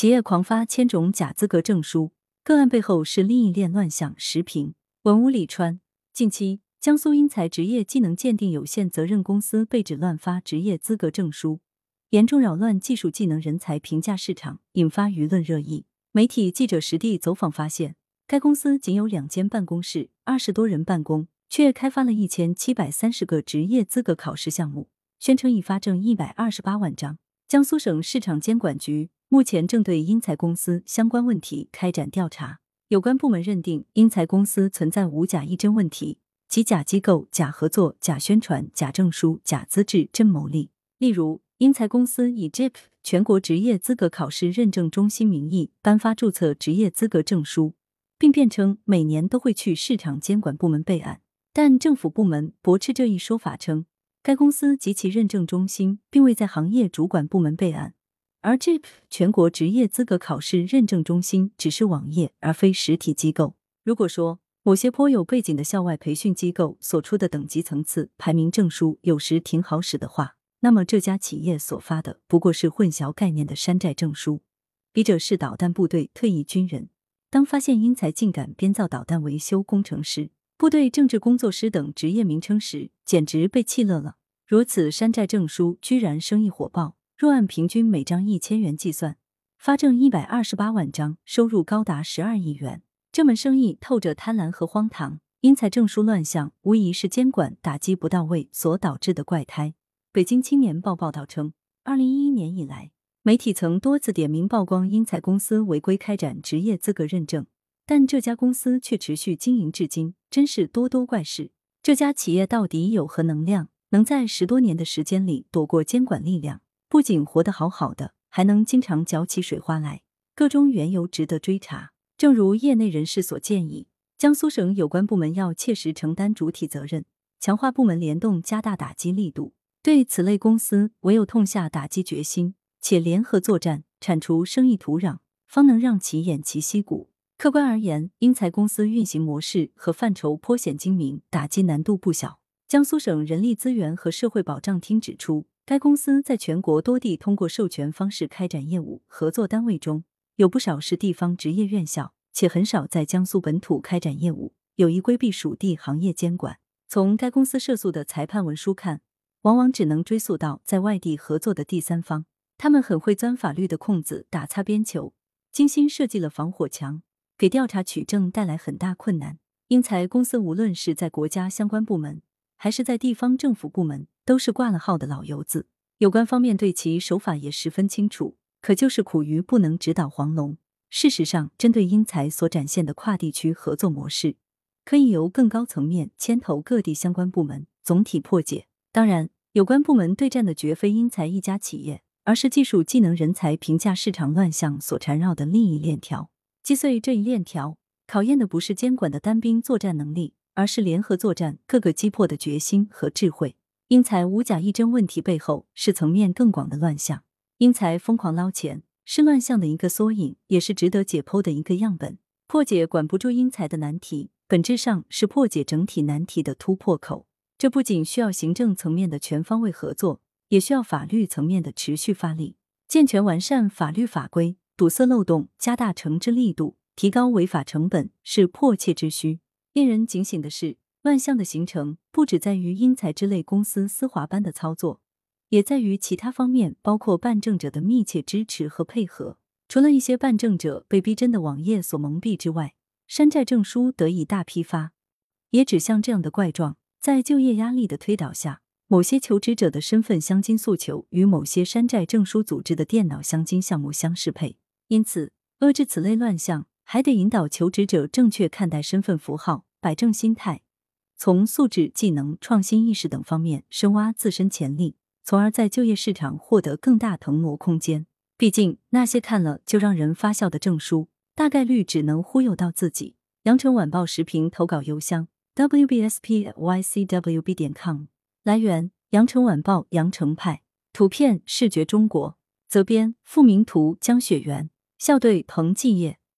企业狂发千种假资格证书，个案背后是利益链乱象。时评：文武李川。近期，江苏英才职业技能鉴定有限责任公司被指乱发职业资格证书，严重扰乱技术技能人才评价市场，引发舆论热议。媒体记者实地走访发现，该公司仅有两间办公室，二十多人办公，却开发了一千七百三十个职业资格考试项目，宣称已发证一百二十八万张。江苏省市场监管局。目前正对英才公司相关问题开展调查，有关部门认定英才公司存在无假一真问题，即假机构、假合作、假宣传、假证书、假资质、真牟利。例如，英才公司以 JIP 全国职业资格考试认证中心名义颁发注册职业资格证书，并辩称每年都会去市场监管部门备案，但政府部门驳斥这一说法，称该公司及其认证中心并未在行业主管部门备案。而 JIP 全国职业资格考试认证中心只是网页，而非实体机构。如果说某些颇有背景的校外培训机构所出的等级层次排名证书有时挺好使的话，那么这家企业所发的不过是混淆概念的山寨证书。笔者是导弹部队退役军人，当发现英才竟敢编造导弹维修工程师、部队政治工作师等职业名称时，简直被气乐了。如此山寨证书居然生意火爆。若按平均每张一千元计算，发证一百二十八万张，收入高达十二亿元。这门生意透着贪婪和荒唐。英才证书乱象无疑是监管打击不到位所导致的怪胎。北京青年报报道称，二零一一年以来，媒体曾多次点名曝光英才公司违规开展职业资格认证，但这家公司却持续经营至今，真是多多怪事。这家企业到底有何能量，能在十多年的时间里躲过监管力量？不仅活得好好的，还能经常搅起水花来，个中缘由值得追查。正如业内人士所建议，江苏省有关部门要切实承担主体责任，强化部门联动，加大打击力度。对此类公司，唯有痛下打击决心，且联合作战，铲除生意土壤，方能让其偃旗息鼓。客观而言，英才公司运行模式和范畴颇显精明，打击难度不小。江苏省人力资源和社会保障厅指出。该公司在全国多地通过授权方式开展业务，合作单位中有不少是地方职业院校，且很少在江苏本土开展业务，有意规避属地行业监管。从该公司涉诉的裁判文书看，往往只能追溯到在外地合作的第三方，他们很会钻法律的空子，打擦边球，精心设计了防火墙，给调查取证带来很大困难。英才公司无论是在国家相关部门，还是在地方政府部门。都是挂了号的老油子，有关方面对其手法也十分清楚，可就是苦于不能指导黄龙。事实上，针对英才所展现的跨地区合作模式，可以由更高层面牵头各地相关部门总体破解。当然，有关部门对战的绝非英才一家企业，而是技术技能人才评价市场乱象所缠绕的利益链条。击碎这一链条，考验的不是监管的单兵作战能力，而是联合作战各个击破的决心和智慧。英才无假一真问题背后是层面更广的乱象。英才疯狂捞钱是乱象的一个缩影，也是值得解剖的一个样本。破解管不住英才的难题，本质上是破解整体难题的突破口。这不仅需要行政层面的全方位合作，也需要法律层面的持续发力，健全完善法律法规，堵塞漏洞，加大惩治力度，提高违法成本，是迫切之需。令人警醒的是。乱象的形成不只在于英才之类公司丝滑般的操作，也在于其他方面，包括办证者的密切支持和配合。除了一些办证者被逼真的网页所蒙蔽之外，山寨证书得以大批发，也指向这样的怪状：在就业压力的推导下，某些求职者的身份镶金诉求与某些山寨证书组织的电脑镶金项目相适配。因此，遏制此类乱象，还得引导求职者正确看待身份符号，摆正心态。从素质、技能、创新意识等方面深挖自身潜力，从而在就业市场获得更大腾挪空间。毕竟，那些看了就让人发笑的证书，大概率只能忽悠到自己。羊城晚报时评投稿邮箱：wbspycwb 点 com。来源：羊城晚报羊城派。图片：视觉中国。责编：付明图，江雪源。校对：彭继业。